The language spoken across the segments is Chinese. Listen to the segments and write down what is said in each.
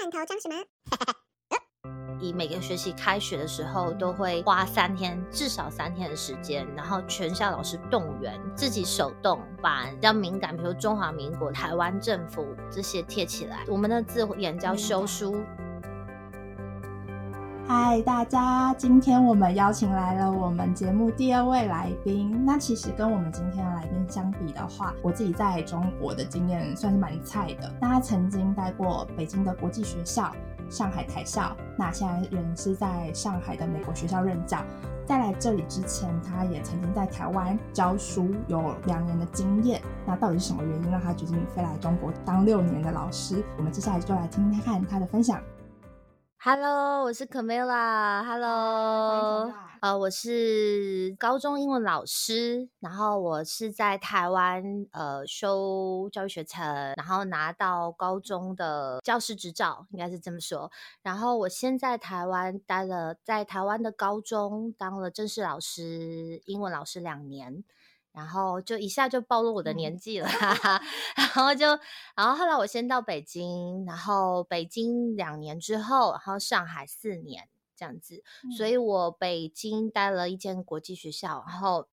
罐头装什么？以每个学期开学的时候，都会花三天，至少三天的时间，然后全校老师动员，自己手动把比较敏感，比如中华民国、台湾政府这些贴起来。我们的字眼叫修书。嗨，大家，今天我们邀请来了我们节目第二位来宾。那其实跟我们今天的来宾相比的话，我自己在中国的经验算是蛮菜的。那他曾经待过北京的国际学校。上海台校，那现在人是在上海的美国学校任教。在来这里之前，他也曾经在台湾教书，有两年的经验。那到底是什么原因让他决定飞来中国当六年的老师？我们接下来就来听听看他的分享。Hello，我是 Camilla。Hello。呃，我是高中英文老师，然后我是在台湾呃修教育学程，然后拿到高中的教师执照，应该是这么说。然后我先在台湾待了，在台湾的高中当了正式老师，英文老师两年，然后就一下就暴露我的年纪了，然后就，然后后来我先到北京，然后北京两年之后，然后上海四年。这样子，所以我北京待了一间国际学校，然后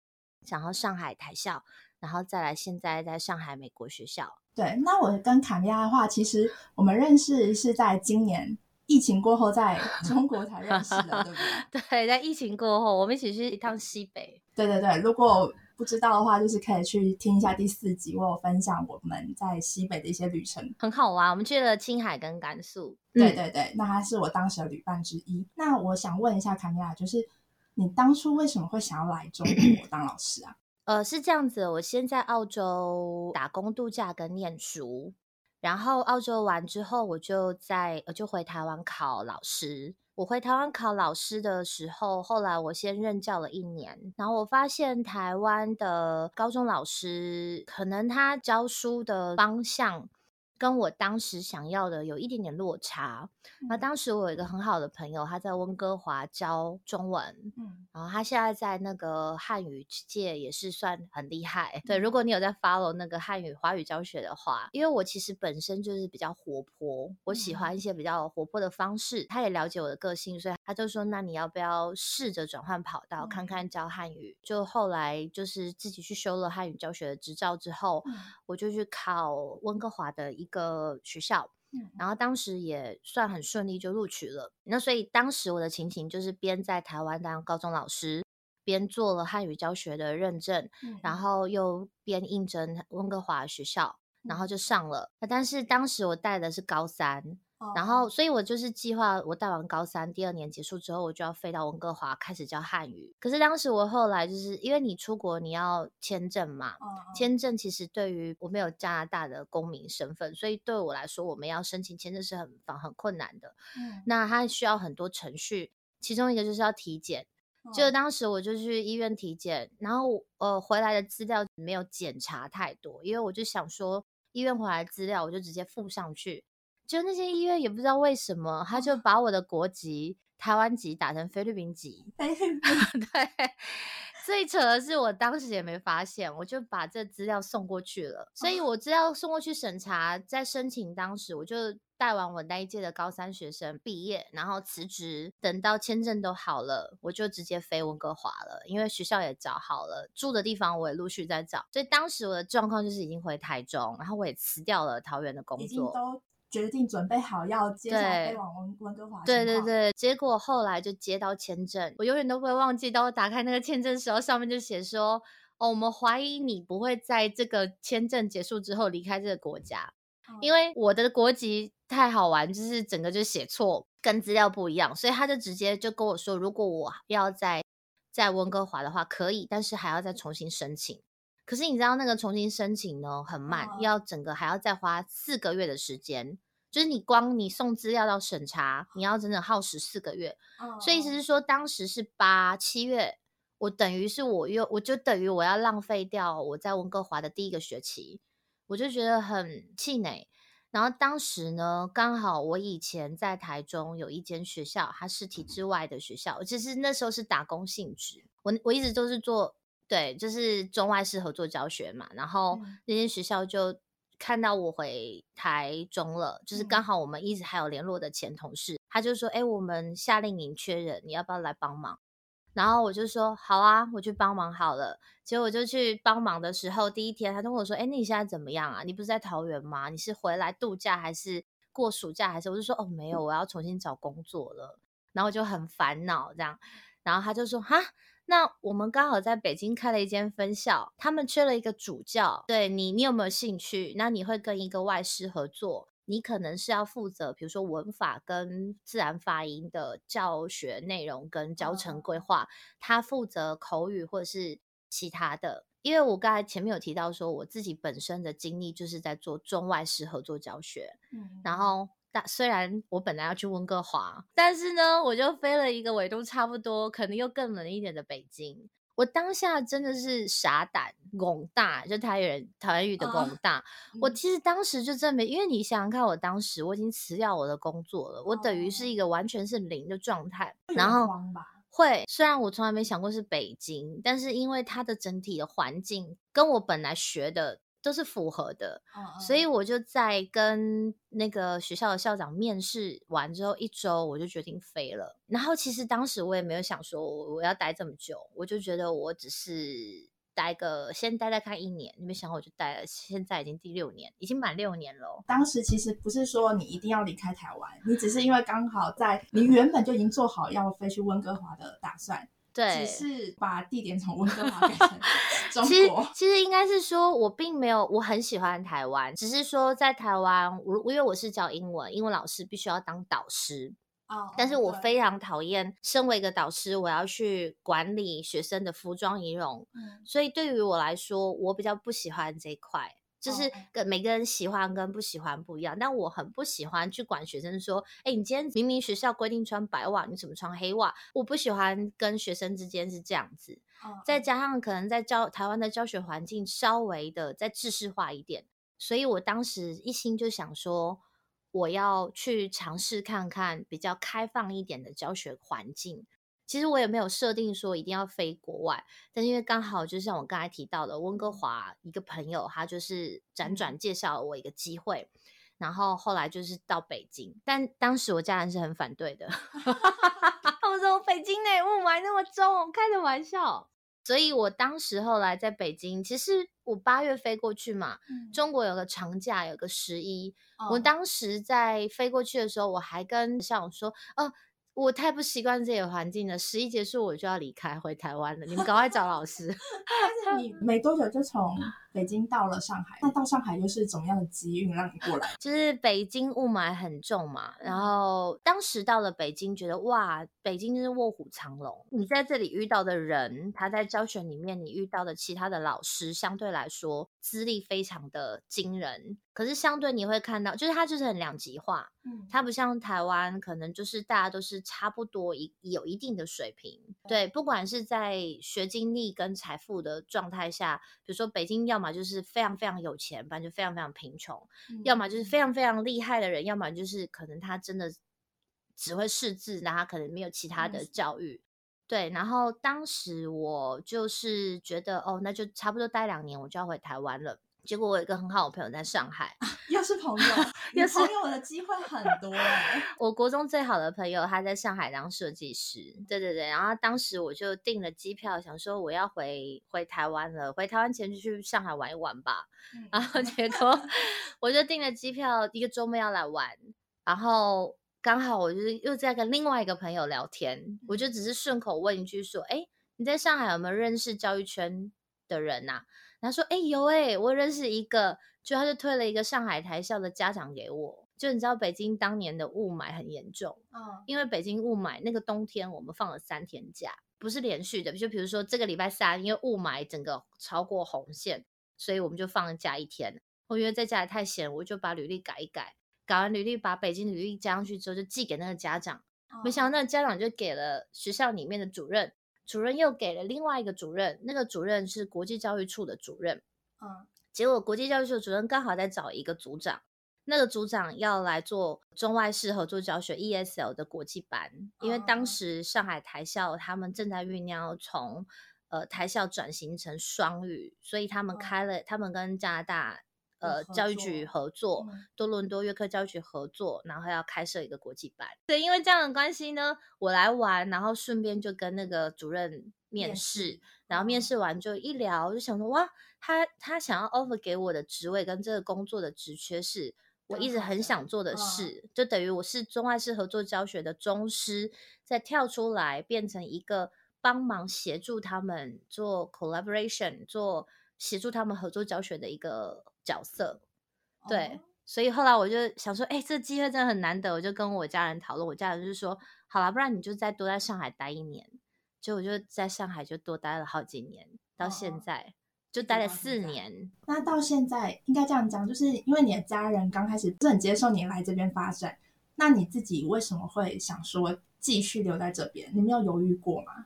然后上海台校，然后再来现在在上海美国学校。对，那我跟卡利亚的话，其实我们认识是在今年疫情过后，在 中国才认识的，对不对？对，在疫情过后，我们一起去一趟西北。对对对，如果。不知道的话，就是可以去听一下第四集，我有分享我们在西北的一些旅程，很好玩。我们去了青海跟甘肃。对对对，那他是我当时的旅伴之一。那我想问一下卡米拉，就是你当初为什么会想要来中国当老师啊？呃，是这样子，我先在澳洲打工度假跟念书，然后澳洲完之后，我就在就回台湾考老师。我回台湾考老师的时候，后来我先任教了一年，然后我发现台湾的高中老师可能他教书的方向。跟我当时想要的有一点点落差。那当时我有一个很好的朋友，他在温哥华教中文，嗯，然后他现在在那个汉语界也是算很厉害。对，如果你有在 follow 那个汉语华语教学的话，因为我其实本身就是比较活泼，我喜欢一些比较活泼的方式。他也了解我的个性，所以他就说：“那你要不要试着转换跑道，看看教汉语？”就后来就是自己去修了汉语教学的执照之后，我就去考温哥华的一。一个学校，然后当时也算很顺利就录取了。那所以当时我的情形就是边在台湾当高中老师，边做了汉语教学的认证，然后又边应征温哥华学校，然后就上了。但是当时我带的是高三。然后，所以我就是计划，我带完高三第二年结束之后，我就要飞到温哥华开始教汉语。可是当时我后来就是因为你出国你要签证嘛，签证其实对于我没有加拿大的公民身份，所以对我来说，我们要申请签证是很很困难的。嗯，那它需要很多程序，其中一个就是要体检。就当时我就去医院体检，然后呃回来的资料没有检查太多，因为我就想说医院回来资料我就直接附上去。就那些医院也不知道为什么，他就把我的国籍台湾籍打成菲律宾籍。对，最扯的是我当时也没发现，我就把这资料送过去了。所以我资料送过去审查，在申请当时，我就带完我那一届的高三学生毕业，然后辞职，等到签证都好了，我就直接飞温哥华了。因为学校也找好了，住的地方我也陆续在找。所以当时我的状况就是已经回台中，然后我也辞掉了桃园的工作。决定准备好要接下来飞往温温哥华。对对对，结果后来就接到签证，我永远都不会忘记。当我打开那个签证时候，上面就写说：“哦，我们怀疑你不会在这个签证结束之后离开这个国家，因为我的国籍太好玩，就是整个就写错，跟资料不一样，所以他就直接就跟我说，如果我要在在温哥华的话可以，但是还要再重新申请。可是你知道那个重新申请呢很慢，要整个还要再花四个月的时间。”就是你光你送资料到审查，你要整整耗时四个月，所以意思是说，当时是八七月，我等于是我又我就等于我要浪费掉我在温哥华的第一个学期，我就觉得很气馁。然后当时呢，刚好我以前在台中有一间学校，它是体制外的学校，其实那时候是打工性质，我我一直都是做对，就是中外式合作教学嘛，然后那间学校就。看到我回台中了，就是嗯刚好我们一直还有联络的前同事，他就说：“哎、我们夏令营缺人，你要不要来帮忙？”然后我就说：“好啊，我去帮忙好了。”结果我就去帮忙的时候，第一天他就问我说：“哎，那你现在怎么样啊？你不是在桃园吗？你是回来度假还是过暑假还是？”我就说：“哦，没有，我要重新找工作了。”然后我就很烦恼这样，然后他就说：“哈。”那我们刚好在北京开了一间分校，他们缺了一个主教，对你，你有没有兴趣？那你会跟一个外师合作，你可能是要负责，比如说文法跟自然发音的教学内容跟教程规划，他负责口语或者是其他的。因为我刚才前面有提到说，我自己本身的经历就是在做中外师合作教学，嗯然后大虽然我本来要去温哥华，但是呢，我就飞了一个纬度差不多，可能又更冷一点的北京。我当下真的是傻胆拱大，就台语人台湾语的拱啊大。我嗯其实当时就证明，因为你想想看，我当时我已经辞掉我的工作了，我等于哦是一个完全是零的状态。然后会，虽然我从来没想过是北京，但是因为它的整体的环境跟我本来学的都是符合的，嗯所以嗯我就在跟那个学校的校长面试完之后一周，我就决定飞了。然后其实当时我也没有想说我我要待这么久，我就觉得我只是待个先待待看一年，你没想到我就待了，现在已经第六年，已经满六年了哦。当时其实不是说你一定要离开台湾，你只是因为刚好在你原本就已经做好要飞去温哥华的打算，对，只是把地点从温哥华改成 中国其实。其实应该是说，我并没有我很喜欢台湾，只是说在台湾，我因为我是教英文，英文老师必须要当导师，哦但是我非常讨厌身为一个导师，我要去管理学生的服装仪容，嗯所以对于我来说，我比较不喜欢这一块。就是哦跟每个人喜欢跟不喜欢不一样，但我很不喜欢去管学生说，哎，你今天明明学校规定穿白袜，你怎么穿黑袜？我不喜欢跟学生之间是这样子。嗯再加上可能在教台湾的教学环境稍微的再制式化一点，所以我当时一心就想说，我要去尝试看看比较开放一点的教学环境。其实我也没有设定说一定要飞国外，但是因为刚好就像我刚才提到的，温哥华一个朋友他就是辗转介绍了我一个机会，然后后来就是到北京，但当时我家人是很反对的。我说北京呢雾霾那么重，开的玩笑。所以我当时后来在北京，其实我八月飞过去嘛，嗯中国有个长假，有个十一。我哦当时在飞过去的时候，我还跟校长说，哦。我太不习惯这里的环境了，十一结束我就要离开回台湾了，你们赶快找老师。但是你没多久就从北京到了上海，那到上海又是怎么样的机运让你过来？就是北京雾霾很重嘛，然后当时到了北京，觉得哇，北京真是卧虎藏龙。你在这里遇到的人，他在教学里面你遇到的其他的老师，相对来说资历非常的惊人。可是相对你会看到，就是它就是很两极化，嗯它不像台湾，可能就是大家都是差不多一有一定的水平。对，不管是在学经历跟财富的状态下，比如说北京，要么就是非常非常有钱，反正就非常非常贫穷。要么就是非常非常厉害的人，要么就是可能他真的只会识字，然后他可能没有其他的嗯教育。对，然后当时我就是觉得，哦，那就差不多待两年，我就要回台湾了。结果我有一个很好的朋友在上海，又是朋友，你又是朋友的机会很多哎、我国中最好的朋友，他在上海当设计师。对对对，然后当时我就订了机票，想说我要回回台湾了，回台湾前就去上海玩一玩吧。嗯然后结果 我就订了机票，一个周末要来玩，然后刚好我就是又在跟另外一个朋友聊天，我就只是顺口问一句说：“哎，你在上海有没有认识教育圈的人呐、然后说：“哎，有哎、我认识一个。”就他就推了一个上海台校的家长给我。就你知道北京当年的雾霾很严重，嗯因为北京雾霾那个冬天我们放了三天假，不是连续的，就比如说这个礼拜三，因为雾霾整个超过红线，所以我们就放了假一天。我因为在家里太闲，我就把履历改一改，改完履历把北京履历加上去之后，就寄给那个家长。没想到那个家长就给了学校里面的主任，主任又给了另外一个主任，那个主任是国际教育处的主任。嗯结果国际教育处的主任刚好在找一个组长，那个组长要来做中外式合作教学 ESL 的国际班，因为哦当时上海台校他们正在酝酿从呃台校转型成双语，所以他们哦开了，他们跟加拿大呃教育局合作，嗯。多伦多约克教育局合作，然后要开设一个国际班。对，因为这样的关系呢，我来玩，然后顺便就跟那个主任面试，然后面哦试完就一聊，就想说哇，他他想要 offer 给我的职位跟这个工作的职缺是我一直很想做的嗯。事，就等于我是中外式合作教学的宗师，再跳出来变成一个帮忙协助他们做 collaboration，做协助他们合作教学的一个角色。对，哦所以后来我就想说，哎、这机会真的很难得，我就跟我家人讨论，我家人就是说，好了，不然你就再多在上海待一年。就我就在上海就多待了好几年，到现哦在、就待了四年。那到现在应该这样讲，就是因为你的家人刚开始不是很接受你来这边发展，那你自己为什么会想说继续留在这边？你没有犹豫过吗？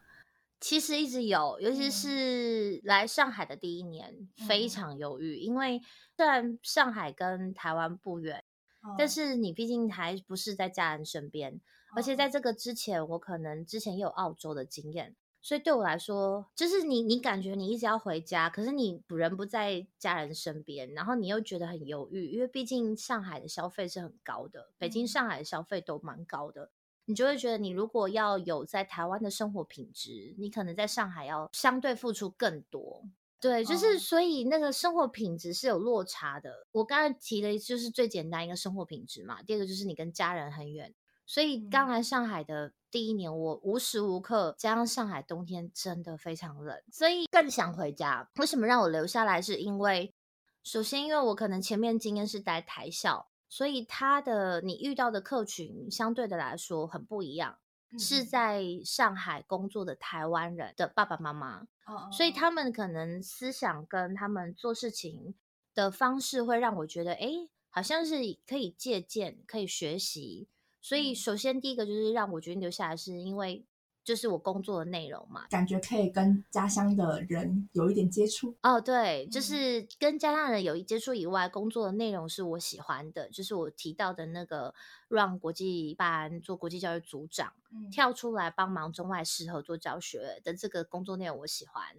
其实一直有，尤其嗯是来上海的第一年，非嗯常犹豫，因为虽然上海跟台湾不远，但嗯是你毕竟还不是在家人身边，而且嗯在这个之前，我可能之前也有澳洲的经验，所以对我来说，就是你你感觉你一直要回家，可是你人不在家人身边，然后你又觉得很犹豫，因为毕竟上海的消费是很高的，北京、嗯上海的消费都蛮高的。你就会觉得，你如果要有在台湾的生活品质，你可能在上海要相对付出更多。对，就是哦所以那个生活品质是有落差的。我刚才提的就是最简单一个生活品质嘛，第二个就是你跟家人很远。所以刚嗯来上海的第一年，我无时无刻加上上海冬天真的非常冷，所以更想回家。为什么让我留下来？是因为首先，因为我可能前面经验是待台校，所以他的你遇到的客群相对的来说很不一样，是嗯在上海工作的台湾人的爸爸妈妈。哦所以他们可能思想跟他们做事情的方式会让我觉得，哎，好像是可以借鉴、可以学习。所以，嗯首先第一个就是让我决定留下来，是因为就是我工作的内容嘛。感觉可以跟家乡的人有一点接触。哦，对，就嗯是跟家乡人有一接触以外，工作的内容是我喜欢的，就是我提到的那个让国际班做国际教育组长。嗯跳出来帮忙中外适合做教学的这个工作内容我喜欢，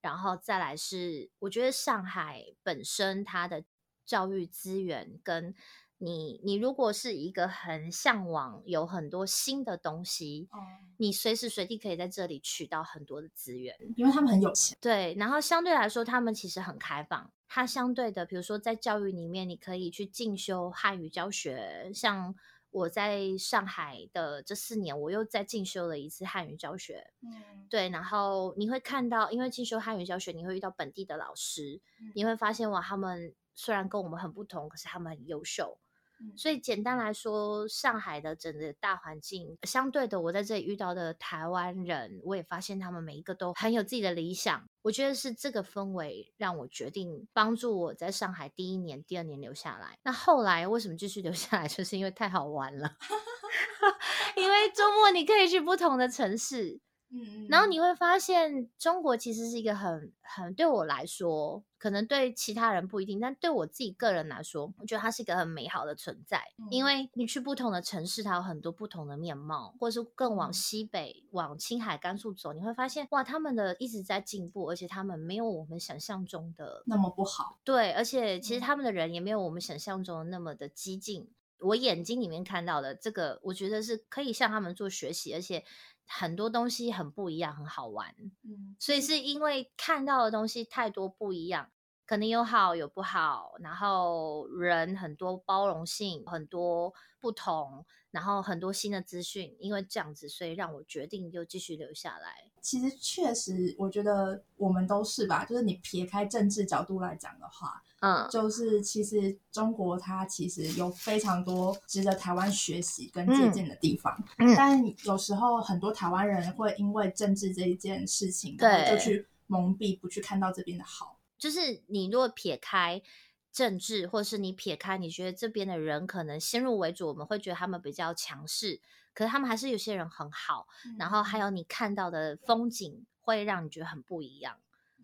然后再来是我觉得上海本身它的教育资源跟你你如果是一个很向往有很多新的东西，哦，你随时随地可以在这里取到很多的资源。因为他们很有钱。对，然后相对来说，他们其实很开放。它相对的，比如说在教育里面，你可以去进修汉语教学。像我在上海的这四年，我又再进修了一次汉语教学。嗯，对，然后你会看到，因为进修汉语教学，你会遇到本地的老师，嗯你会发现哇，他们虽然跟我们很不同，可是他们很优秀。嗯所以简单来说，上海的整个大环境，相对的，我在这里遇到的台湾人，我也发现他们每一个都很有自己的理想。我觉得是这个氛围让我决定帮助我在上海第一年、第二年留下来。那后来为什么继续留下来，就是因为太好玩了，因为周末你可以去不同的城市，嗯，然后你会发现，中国其实是一个很很对我来说，可能对其他人不一定，但对我自己个人来说，我觉得它是一个很美好的存在。因嗯为你去不同的城市，它有很多不同的面貌，或是更往嗯西北、往青海、甘肃走，你会发现，哇，他们的一直在进步，而且他们没有我们想象中的那么不好。对，而且其实嗯他们的人也没有我们想象中的那么的激进。我眼睛里面看到的这个，我觉得是可以向他们做学习，而且很多东西很不一样，很好玩。嗯，所以是因为看到的东西太多不一样，可能有好有不好，然后人很多包容性，很多不同，然后很多新的资讯，因为这样子，所以让我决定又继续留下来。其实确实，我觉得我们都是吧。就是你撇开政治角度来讲的话，嗯，就是其实中国它其实有非常多值得台湾学习跟借鉴的地方，嗯但有时候很多台湾人会因为政治这一件事情，然后就去蒙蔽，不去看到这边的好。就是你如果撇开政治，或是你撇开你觉得这边的人可能先入为主，我们会觉得他们比较强势，可是他们还是有些人很好，然后还有你看到的风景会让你觉得很不一样。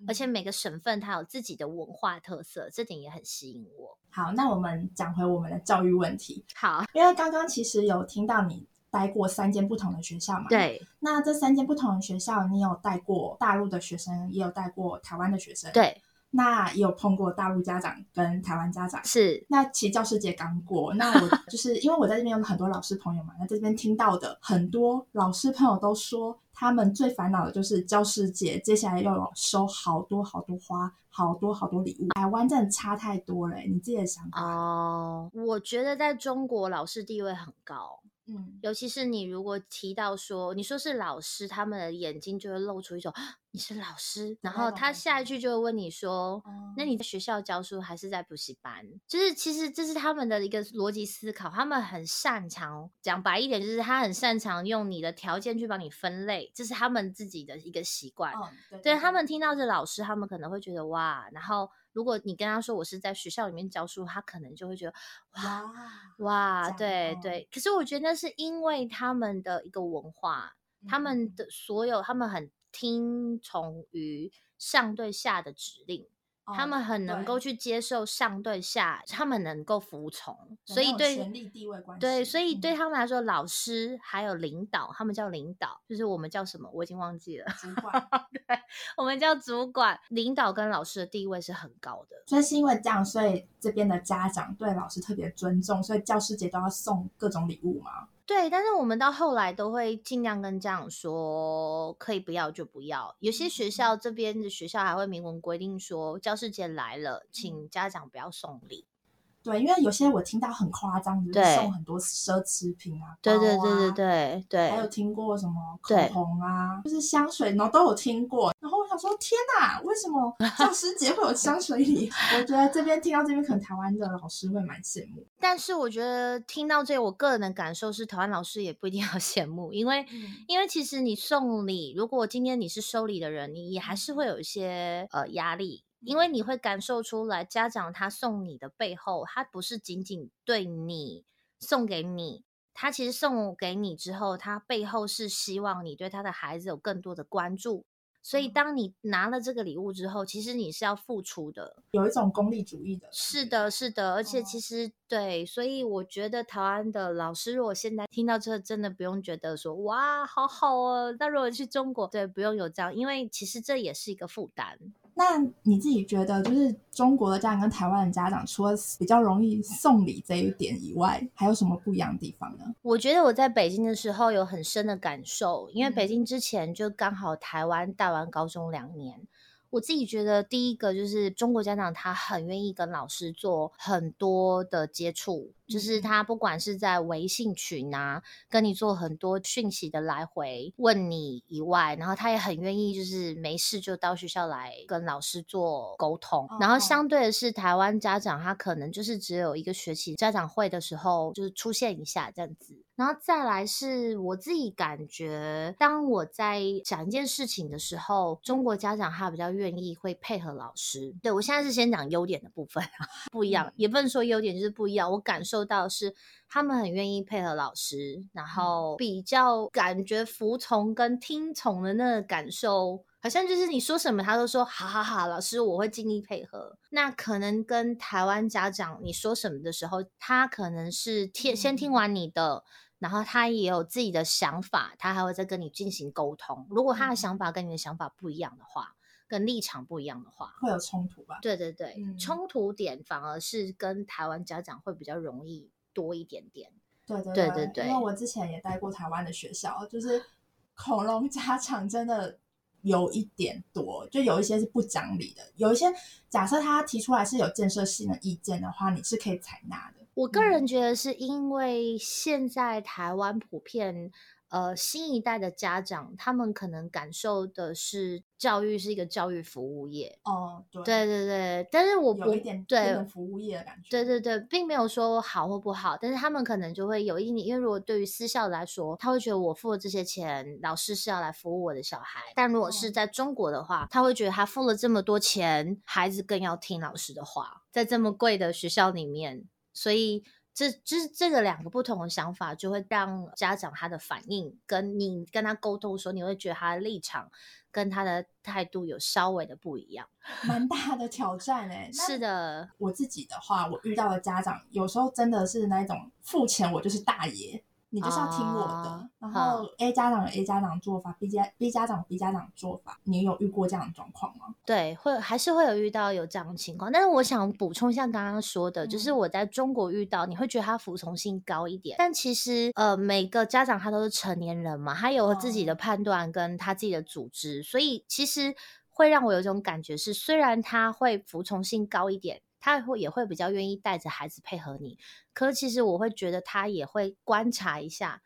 而且嗯每个省份它有自己的文化特色，这点也很吸引我。好，那我们讲回我们的教育问题，好，因为刚刚其实有听到你待过三间不同的学校嘛，。对那这三间不同的学校，你有带过大陆的学生，也有带过台湾的学生。。对，那也有碰过大陆家长跟台湾家长。是，那其实教师节刚过，那我 就是因为我在这边有很多老师朋友嘛，那这边听到的很多老师朋友都说，他们最烦恼的就是教师节，接下来要有收好多好多花，好多好多礼物。台湾真的差太多了，你自己的想法？哦，我觉得在中国老师地位很高。嗯，尤其是你如果提到说，你说是老师，他们的眼睛就会露出一种你是老师，然后他下一句就会问你说，那你在学校教书还是在补习班？就是其实这是他们的一个逻辑思考，他们很擅长讲白一点，就是他很擅长用你的条件去帮你分类，这是他们自己的一个习惯。对他们听到是老师，他们可能会觉得哇，然后。如果你跟他说我是在学校里面教书，他可能就会觉得哇哇，对对。可是我觉得那是因为他们的一个文化，他们的所有，他们很听从于上对下的指令。他们很能够去接受上对下，他们能够服从，所以对权力地位关系，对，所以对他们来说，老师还有领导，他们叫领导，就是我们叫什么，我已经忘记了。主管，对，我们叫主管，领导跟老师的地位是很高的。所以是因为这样，所以这边的家长对老师特别尊重，所以教师节都要送各种礼物吗？对，但是我们到后来都会尽量跟家长说，可以不要就不要。有些学校这边的学校还会明文规定说，教师节来了，请家长不要送礼。对，因为有些我听到很夸张，就是送很多奢侈品啊，对对对对对对，还有听过什么口红啊，就是香水，然后都有听过。然后我想说，天哪，为什么 教师节会有香水礼？我觉得这边听到这边，可能台湾的老师会蛮羡慕。但是我觉得听到这，我个人的感受是，台湾老师也不一定要 羡慕，因为因为其实你送礼，如果今天你是收礼的人，你也还是会有一些呃压力。因为你会感受出来，家长他送你的背后，他不是仅仅对你送给你，他其实送给你之后，他背后是希望你对他的孩子有更多的关注。所以，当你拿了这个礼物之后，其实你是要付出的，有一种功利主义的。是的，是的，而且其实对，所以我觉得台湾的老师，如果现在听到这，真的不用觉得说哇，好好哦。那如果去中国，对，不用有这样，因为其实这也是一个负担。那你自己觉得，就是中国的家长跟台湾的家长，除了比较容易送礼这一点以外，还有什么不一样的地方呢？我觉得我在北京的时候有很深的感受，因为北京之前就刚好台湾大完高中两年。我自己觉得，第一个就是中国家长他很愿意跟老师做很多的接触，就是他不管是在微信群啊，跟你做很多讯息的来回问你以外，然后他也很愿意就是没事就到学校来跟老师做沟通。然后相对的是，台湾家长他可能就是只有一个学期家长会的时候就是出现一下这样子。然后再来是我自己感觉，当我在讲一件事情的时候，中国家长他比较愿意会配合老师。对我现在是先讲优点的部分啊，不一样，也不能说优点就是不一样。我感受到是他们很愿意配合老师，然后比较感觉服从跟听从的那个感受，好像就是你说什么他都说好好好，老师我会尽力配合。那可能跟台湾家长你说什么的时候，他可能是听先听完你的。然后他也有自己的想法，他还会再跟你进行沟通。如果他的想法跟你的想法不一样的话，跟立场不一样的话，会有冲突吧？对对对，冲突点反而是跟台湾家长会比较容易多一点点。对对对对对，因为我之前也待过台湾的学校，就是恐龙家长真的有一点多，就有一些是不讲理的。有一些假设他提出来是有建设性的意见的话，你是可以采纳的。我个人觉得是因为现在台湾普遍，呃，新一代的家长他们可能感受的是教育是一个教育服务业。哦，对，对对对，但是我有一点对服务业的感觉。对对对，并没有说好或不好，但是他们可能就会有一点，因为如果对于私校来说，他会觉得我付了这些钱，老师是要来服务我的小孩。但如果是在中国的话，他会觉得他付了这么多钱，孩子更要听老师的话，在这么贵的学校里面。所以，这这这个两个不同的想法，就会让家长他的反应跟你跟他沟通的时候，你会觉得他的立场跟他的态度有稍微的不一样，蛮大的挑战哎。是的，我自己的话，我遇到的家长有时候真的是那种付钱我就是大爷。你就是要听我的。啊然后 A 家长有 A 家长做法，B 家 B 家长有 B 家长做法。你有遇过这样的状况吗？对，会还是会有遇到有这样的情况，但是我想补充像刚刚说的，就是嗯我在中国遇到，你会觉得他服从性高一点，但其实呃每个家长他都是成年人嘛，他有自己的哦判断跟他自己的组织，所以其实会让我有一种感觉是，虽然他会服从性高一点。他会也会比较愿意带着孩子配合你，可其实我会觉得他也会观察一下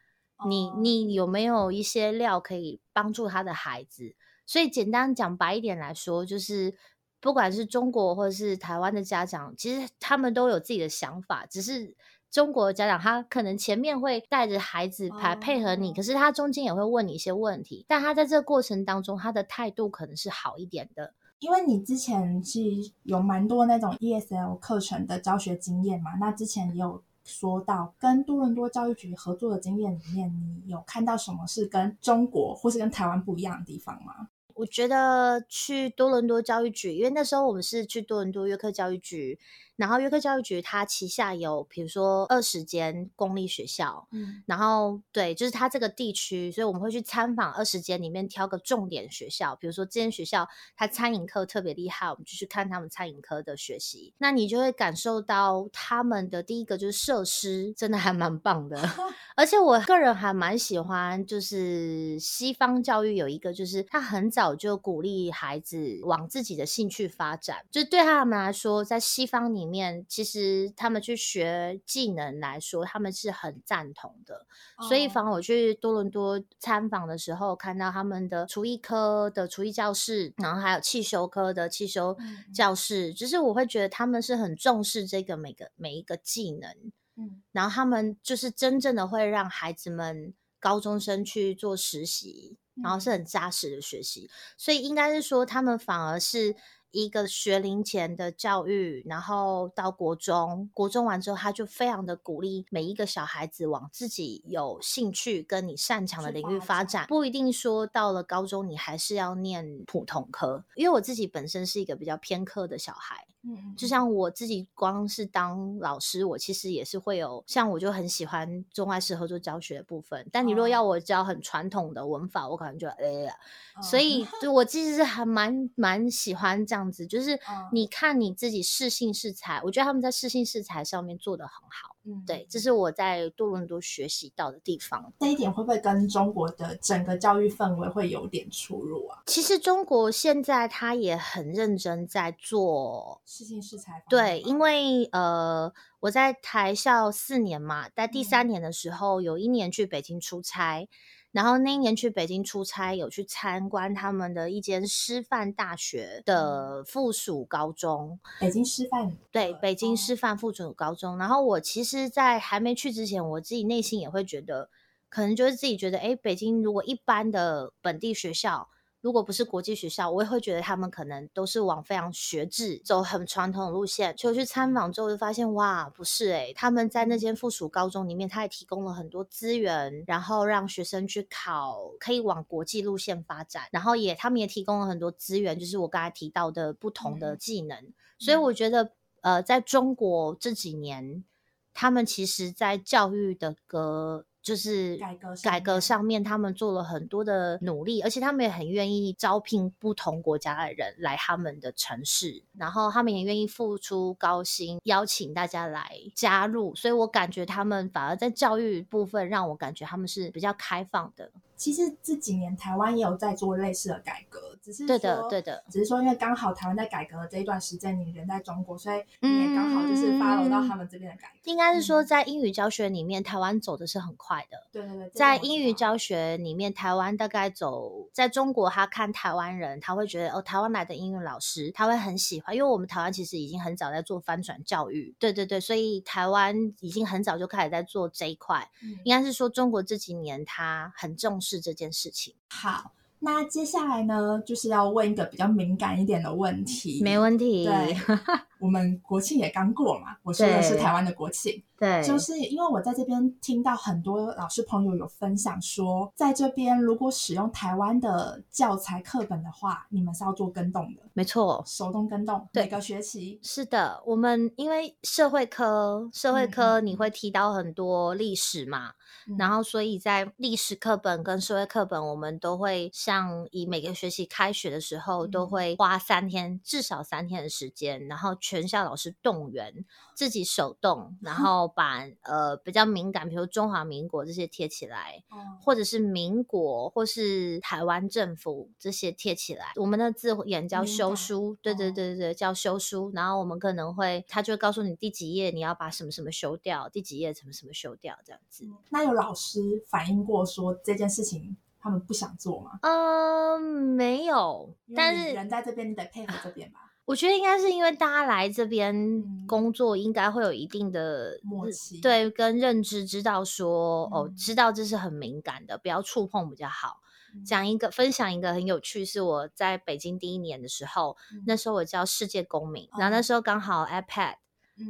你哦你有没有一些料可以帮助他的孩子？所以简单讲白一点来说，就是不管是中国或者是台湾的家长，其实他们都有自己的想法，只是中国的家长他可能前面会带着孩子来配合你，哦可是他中间也会问你一些问题，但他在这个过程当中，他的态度可能是好一点的。因为你之前是有蛮多那种 ESL 课程的教学经验嘛，那之前也有说到跟多伦多教育局合作的经验里面，你有看到什么是跟中国或是跟台湾不一样的地方吗？我觉得去多伦多教育局，因为那时候我们是去多伦多约克教育局，然后约克教育局它旗下有比如说二十间公立学校，嗯然后对，就是它这个地区，所以我们会去参访二十间里面挑个重点学校，比如说这间学校它餐饮科特别厉害，我们就去看他们餐饮科的学习，那你就会感受到他们的第一个就是设施真的还蛮棒的，而且我个人还蛮喜欢，就是西方教育有一个，就是他很早就鼓励孩子往自己的兴趣发展。就对他们来说，在西方里面，其实他们去学技能来说，他们是很赞同的。所以，哦。反而我去多伦多参访的时候，看到他们的厨艺科的厨艺教室，然后还有汽修科的汽修嗯。教室，就是我会觉得他们是很重视这个每个每一个技能。嗯。然后他们就是真正的会让孩子们高中生去做实习，然后是很扎实的学习，所以应该是说他们反而是一个学龄前的教育，然后到国中，国中完之后，他就非常的鼓励每一个小孩子往自己有兴趣跟你擅长的领域发展，不一定说到了高中你还是要念普通科，因为我自己本身是一个比较偏科的小孩，嗯，就像我自己光是当老师，我其实也是会有，像我就很喜欢中外式合作教学的部分。但你如果要我教很传统的文法，我可能就哎呀，所哦以就我其实是还蛮蛮喜欢这样子，就是嗯你看你自己适性适才，我觉得他们在适性适才上面做的很好。嗯对，这是我在多伦多学习到的地方。这一点会不会跟中国的整个教育氛围会有点出入啊？其实中国现在他也很认真在做事情是才对，因为呃，我在台校四年嘛，在第三嗯年的时候，有一年去北京出差，然后那一年去北京出差，有去参观他们的一间师范大学的附属高中，北京师范对，北京哦师范附属高中。然后我其实，在还没去之前，我自己内心也会觉得，可能就是自己觉得，哎，北京如果一般的本地学校。如果不是国际学校，我也会觉得他们可能都是往非常学制、走很传统的路线。就去参访之后，就发现哇，不是诶、他们在那间附属高中里面，他也提供了很多资源，然后让学生去考，可以往国际路线发展。然后也他们也提供了很多资源，就是我刚才提到的不同的嗯技能。所以我觉得，呃，在中国这几年，他们其实在教育的革就是改革上改革上面，他们做了很多的努力，而且他们也很愿意招聘不同国家的人来他们的城市，然后他们也愿意付出高薪，邀请大家来加入。所以我感觉他们反而在教育部分，让我感觉他们是比较开放的。其实这几年台湾也有在做类似的改革，只是对的对的只是说因为刚好台湾在改革的这一段时间，你人在中国，所以你也刚好就是 follow 到他们这边的改革。应该是说，嗯在英语教学里面，台湾走的是很快的。对对对，在英语教学里面，台湾大概走在中国，他看台湾人，他会觉得哦，台湾来的英语老师，他会很喜欢，因为我们台湾其实已经很早在做翻转教育，对对对，所以台湾已经很早就开始在做这一块。嗯应该是说，中国这几年他很重视这件事情。好。那接下来呢，就是要问一个比较敏感一点的问题。没问题，对，我们国庆也刚过嘛，我说的是台湾的国庆，对，就是因为我在这边听到很多老师朋友有分享说，在这边如果使用台湾的教材课本的话，你们是要做跟动的，没错。手动跟动，对。每个学期。是的，我们因为社会科，社会嗯科嗯你会提到很多历史嘛，然后所以在历史课本跟社会课本，我们都会像以每个学期开学的时候，都会花三天至少三天的时间，然后全校老师动员自己手动，然 后把呃比较敏感，比如中华民国这些贴起来，或者是民国或是台湾政府这些贴起来。我们的字眼叫修书，对对对对对，叫修书。然后我们可能会，他就会告诉你第几页你要把什么什么修掉，第几页什么什么修掉这样子。那有老师反映过说这件事情他们不想做吗？嗯，没有。但是人在这边，你得配合这边吧。我觉得应该是因为大家来这边工作，应该会有一定的默契，对，跟认知，知道说哦，知道这是很敏感的，不要触碰比较好。讲一个分享一个很有趣，是我在北京第一年的时候，那时候我教世界公民，然后那时候刚好 iPad，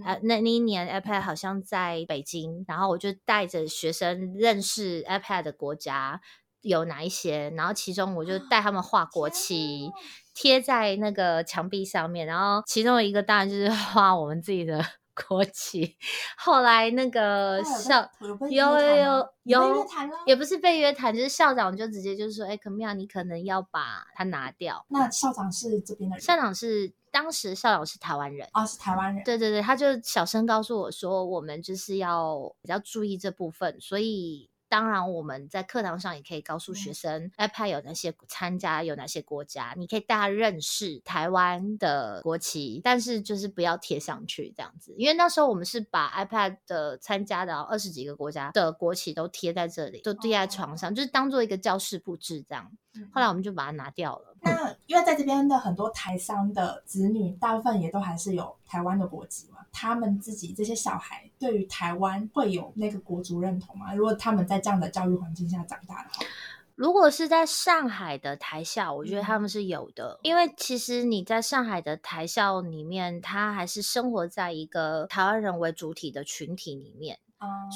呃，那那一年 iPad 好像在北京，然后我就带着学生认识 iPad 的国家有哪一些，然后其中我就带他们画国旗，贴在那个墙壁上面，然后其中一个当然就是 画我们自己的。国旗，后来那个校有有有有，也不是被约谈，就是校长就直接就说：“哎，可妙，你可能要把它拿掉。”那校长是这边的人？校长是当时校长是台湾人哦，是台湾人。对对对，他就小声告诉我说：“我们就是要比较注意这部分。”所以。当然，我们在课堂上也可以告诉学生，iPad 有哪些参加，有哪些国家，你可以带他认识台湾的国旗，但是就是不要贴上去这样子，因为那时候我们是把 iPad 的参加的二十几个国家的国旗都贴在这里，都贴在床上，就是当做一个教室布置这样。后来我们就把它拿掉了。那因为在这边的很多台商的子女，大部分也都还是有台湾的国籍嘛。他们自己这些小孩对于台湾会有那个国族认同吗？如果他们在这样的教育环境下长大的话，如果是在上海的台校，我觉得他们是有的。因为其实你在上海的台校里面，他还是生活在一个台湾人为主体的群体里面。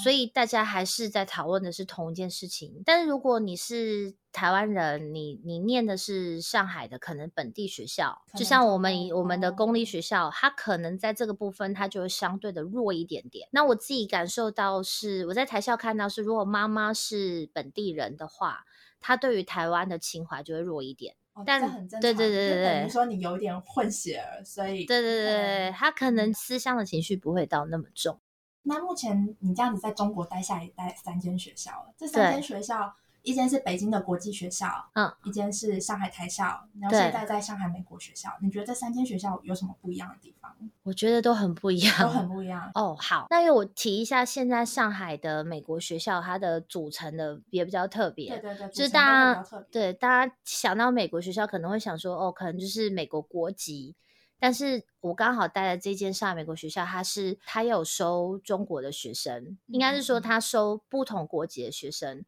所以大家还是在讨论的是同一件事情。但是如果你是台湾人，你你念的是上海的可能本地学校，就像我们我们的公立学校，它可能在这个部分它就会相对的弱一点点。那我自己感受到是，我在台校看到是，如果妈妈是本地人的话，她对于台湾的情怀就会弱一点。但对对对对对，等于说你有点混血儿，所以对对对对，他可能思乡的情绪不会到那么重。那目前你这样子在中国待下来待三间学校了，这三间学校，一间是北京的国际学校，嗯，一间是上海台校，然后现在在上海美国学校。你觉得这三间学校有什么不一样的地方？我觉得都很不一样，都很不一样。哦，好，那因为我提一下，现在上海的美国学校，它的组成的也比较特别，对对对，就是大家对大家想到美国学校，可能会想说，哦，可能就是美国国籍。但是我刚好待的这间上海美国学校，它是它有收中国的学生，应该是说它收不同国籍的学生，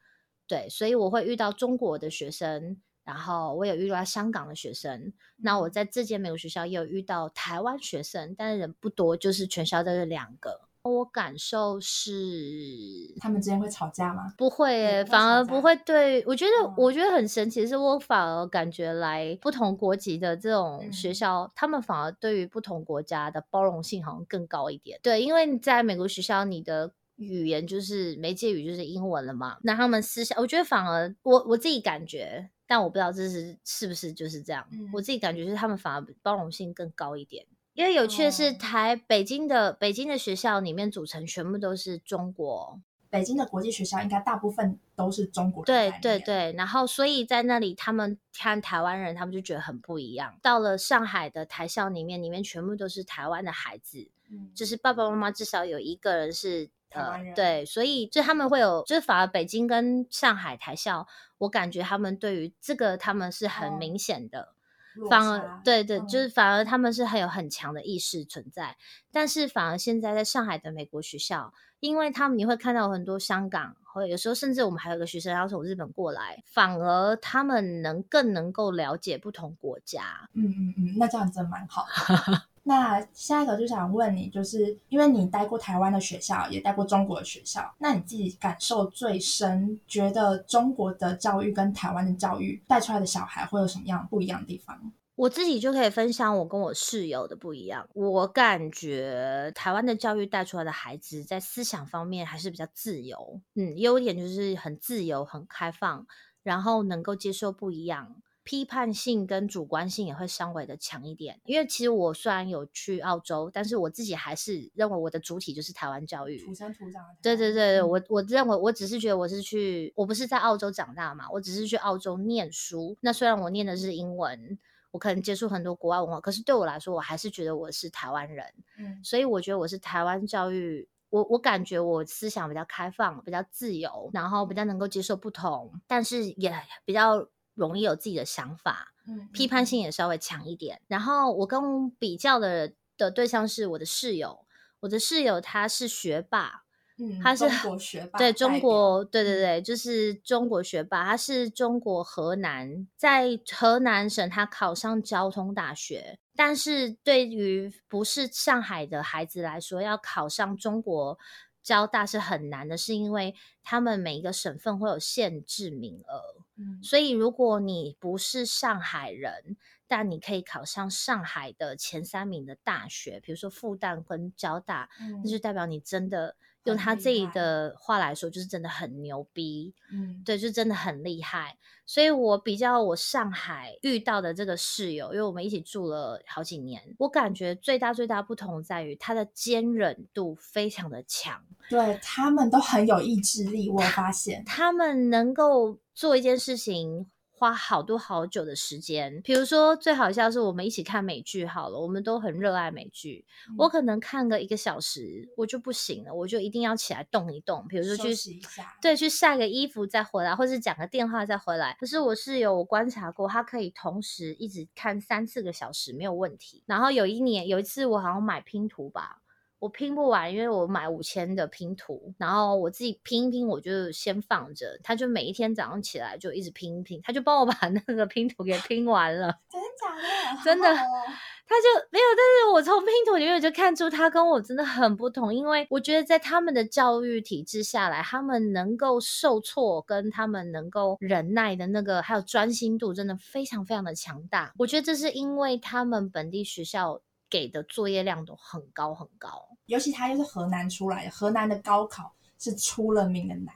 对，所以我会遇到中国的学生，然后我有遇到香港的学生，那我在这间美国学校也有遇到台湾学生，但是人不多，就是全校都是两个。我感受是，他们之间会吵架吗？不会，反而不会。对我觉得，我觉得很神奇，是我反而感觉来不同国籍的这种学校，他们反而对于不同国家的包容性好像更高一点。对，因为在美国学校，你的语言就是媒介语就是英文了嘛，那他们私下，我觉得反而我我自己感觉，但我不知道这是是不是就是这样。我自己感觉是他们反而包容性更高一点。因为有趣的是，台北京的北京的学校里面组成全部都是中国。北京的国际学校应该大部分都是中国。对对对，然后所以在那里，他们看台湾人，他们就觉得很不一样。到了上海的台校里面，里面全部都是台湾的孩子，就是爸爸妈妈至少有一个人是台人。对，所以就他们会有，就是反而北京跟上海台校，我感觉他们对于这个他们是很明显的。反而对对，就是反而他们是很有很强的意识存在，但是反而现在在上海的美国学校，因为他们你会看到很多香港，或者有时候甚至我们还有个学生要从日本过来，反而他们能更能够了解不同国家。嗯嗯嗯，那这样真蛮好。那下一个就想问你，就是因为你待过台湾的学校，也待过中国的学校，那你自己感受最深，觉得中国的教育跟台湾的教育带出来的小孩会有什么样不一样的地方？我自己就可以分享我跟我室友的不一样。我感觉台湾的教育带出来的孩子在思想方面还是比较自由，嗯，优点就是很自由、很开放，然后能够接受不一样。批判性跟主观性也会稍微的强一点，因为其实我虽然有去澳洲，但是我自己还是认为我的主体就是台湾教育，土生土长对。对对对，我我认为我只是觉得我是去，我不是在澳洲长大嘛，我只是去澳洲念书。那虽然我念的是英文，我可能接触很多国外文化，可是对我来说，我还是觉得我是台湾人。嗯，所以我觉得我是台湾教育，我我感觉我思想比较开放，比较自由，然后比较能够接受不同，但是也比较。容易有自己的想法，嗯，批判性也稍微强一点。然后我跟比较的的对象是我的室友，我的室友他是学霸，嗯，他是中国学霸，对中国，对对对，就是中国学霸。他是中国河南，在河南省他考上交通大学，但是对于不是上海的孩子来说，要考上中国。交大是很难的，是因为他们每一个省份会有限制名额，嗯，所以如果你不是上海人，但你可以考上上海的前三名的大学，比如说复旦跟交大，那就代表你真的。用他自己的话来说，就是真的很牛逼，嗯，对，就真的很厉害。所以我比较我上海遇到的这个室友，因为我们一起住了好几年，我感觉最大最大不同在于他的坚韧度非常的强，对他们都很有意志力。我发现他们能够做一件事情。花好多好久的时间，比如说最好笑是我们一起看美剧好了，我们都很热爱美剧。我可能看个一个小时，我就不行了，我就一定要起来动一动，比如说去洗一下对，去晒个衣服再回来，或是讲个电话再回来。可是我是有观察过，他可以同时一直看三四个小时没有问题。然后有一年有一次，我好像买拼图吧。我拼不完，因为我买五千的拼图，然后我自己拼一拼，我就先放着。他就每一天早上起来就一直拼一拼，他就帮我把那个拼图给拼完了。真的假的？真的，他就没有。但是我从拼图里面就看出他跟我真的很不同，因为我觉得在他们的教育体制下来，他们能够受挫跟他们能够忍耐的那个还有专心度，真的非常非常的强大。我觉得这是因为他们本地学校。给的作业量都很高很高，尤其他又是河南出来的，河南的高考是出了名的难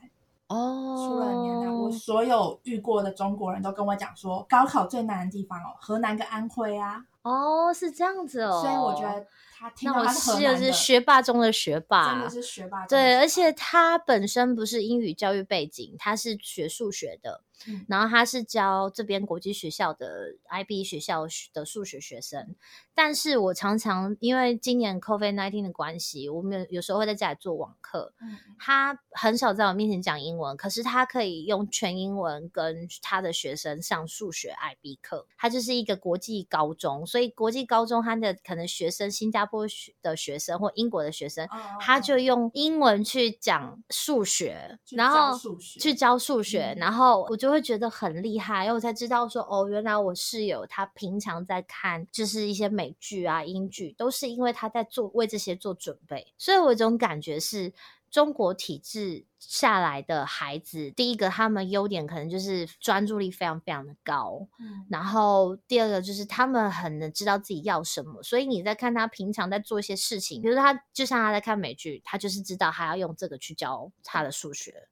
哦，出了名的。我所有遇过的中国人都跟我讲说，高考最难的地方哦，河南跟安徽啊。哦，是这样子哦，所以我觉得他。那我是是学霸中的学霸，真的是学霸。对，而且他本身不是英语教育背景，他是学数学的，然后他是教这边国际学校的 IB 学校的数学学生。但是我常常因为今年 COVID nineteen 的关系，我们有时候会在家里做网课，他很少在我面前讲英文，可是他可以用全英文跟他的学生上数学 IB 课。他就是一个国际高中，所以国际高中他的可能学生新加坡的学生或英国的学生，他就用英文去讲数学，然后去教数。学，然后我就会觉得很厉害，因为我才知道说，哦，原来我室友他平常在看就是一些美剧啊、英剧，都是因为他在做为这些做准备，所以我有种感觉是。中国体制下来的孩子，第一个他们优点可能就是专注力非常非常的高，嗯，然后第二个就是他们很能知道自己要什么，所以你在看他平常在做一些事情，比如说他就像他在看美剧，他就是知道他要用这个去教他的数学，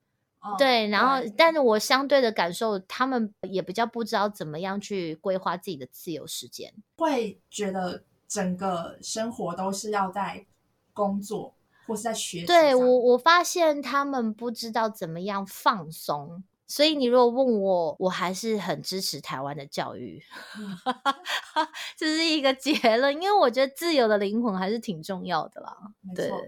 对，然后但是我相对的感受，他们也比较不知道怎么样去规划自己的自由时间，会觉得整个生活都是要在工作。或是在学习，对我我发现他们不知道怎么样放松，所以你如果问我，我还是很支持台湾的教育，这是一个结论，因为我觉得自由的灵魂还是挺重要的啦。没错。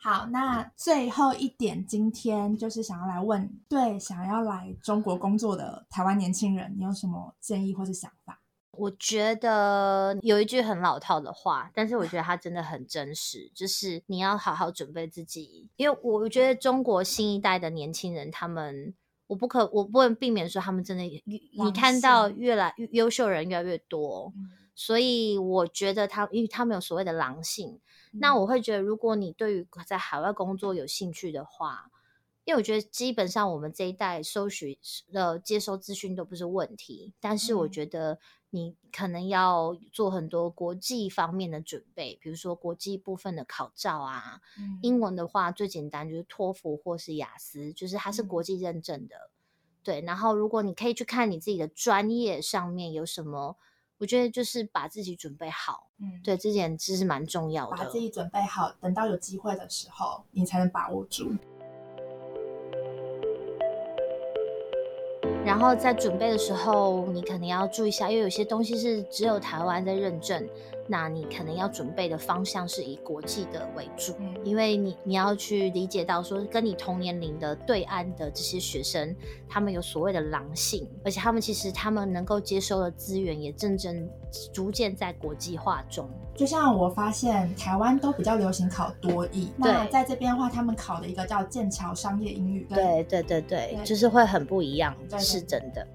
好，那最后一点，今天就是想要来问，对想要来中国工作的台湾年轻人，你有什么建议或是想法？我觉得有一句很老套的话，但是我觉得它真的很真实，就是你要好好准备自己，因为我觉得中国新一代的年轻人，他们我不可我不能避免说他们真的，你看到越来越优秀人越来越多，所以我觉得他因为他们有所谓的狼性，那我会觉得如果你对于在海外工作有兴趣的话。因为我觉得基本上我们这一代搜寻呃接收资讯都不是问题，但是我嗯觉得你可能要做很多国际方面的准备，比如说国际部分的考照啊，嗯英文的话最简单就是托福或是雅思，就是它是嗯国际认证的。对，然后如果你可以去看你自己的专业上面有什么，我觉得就是把自己准备好，嗯，对，这点其实蛮重要的把自。己准备好，等到有机会的时候，你才能把握住。然后在准备的时候，你可能要注意一下，因为有些东西是只有台湾在认证，那你可能要准备的方向是以国际的为主，嗯因为你你要去理解到说，跟你同年龄的对岸的这些学生，他们有所谓的狼性，而且他们其实他们能够接收的资源也正正逐渐在国际化中。就像我发现台湾都比较流行考多译，那在这边的话，他们考的一个叫剑桥商业英语。对对对对，对就是会很不一样，是真的。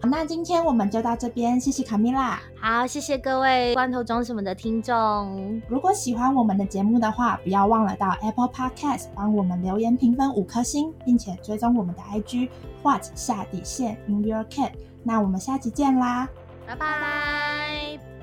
好，那今天我们就到这边，谢谢卡米拉。好，谢谢各位罐头装什么的听众。如果喜欢我们的节目的话，不要忘了到 Apple Podcast 帮我们留言评分五颗星，并且追踪我们的 IG What 下底线 In Your Cat。那我们下期见啦！拜拜。